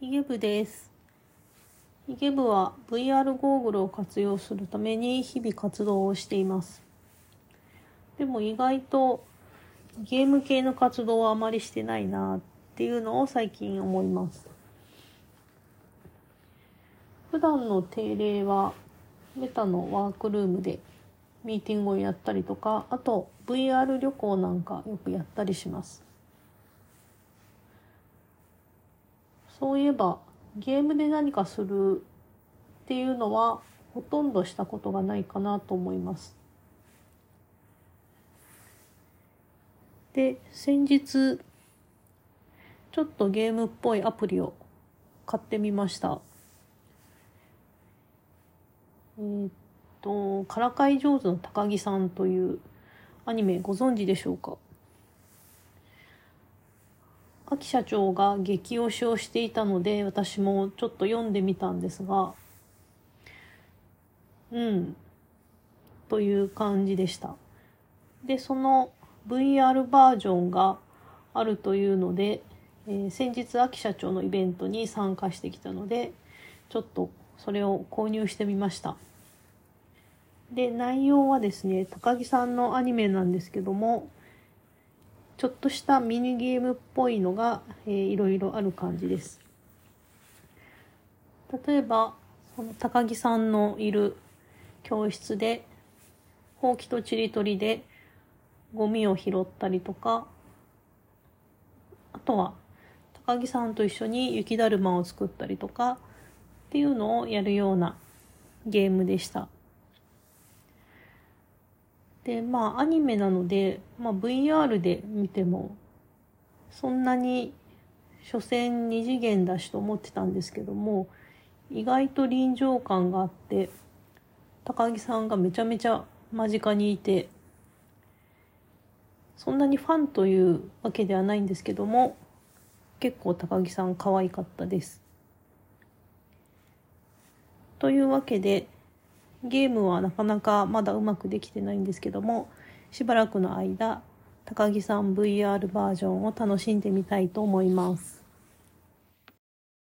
ヒゲ部です。ヒゲ部は VR ゴーグルを活用するために日々活動をしています。でも意外とゲーム系の活動はあまりしてないなっていうのを最近思います。普段の定例はメタのワークルームでミーティングをやったりとか、あと VR 旅行なんかよくやったりします。そういえばゲームで何かするっていうのはほとんどしたことがないかなと思います。で、先日ちょっとゲームっぽいアプリを買ってみました。えーっと、からかい上手の高木さんというアニメご存知でしょうか？秋社長が激推しをしていたので私もちょっと読んでみたんですがうん。という感じでした。でその VR バージョンがあるというので、えー先日秋社長のイベントに参加してきたのでちょっとそれを購入してみました。で内容はですね高木さんのアニメなんですけどもちょっとしたミニゲームっぽいのが、えーいろいろある感じです。例えば、その高木さんのいる教室で、ほうきとちりとりでゴミを拾ったりとか、あとは、高木さんと一緒に雪だるまを作ったりとか、っていうのをやるようなゲームでした。でまあアニメなので、まあ、VR で見てもそんなに所詮二次元だしと思ってたんですけども意外と臨場感があって高木さんがめちゃめちゃ間近にいてそんなにファンというわけではないんですけども結構高木さん可愛かったです。というわけでゲームはなかなかまだうまくできてないんですけどもしばらくの間高木さん VR バージョンを楽しんでみたいと思います。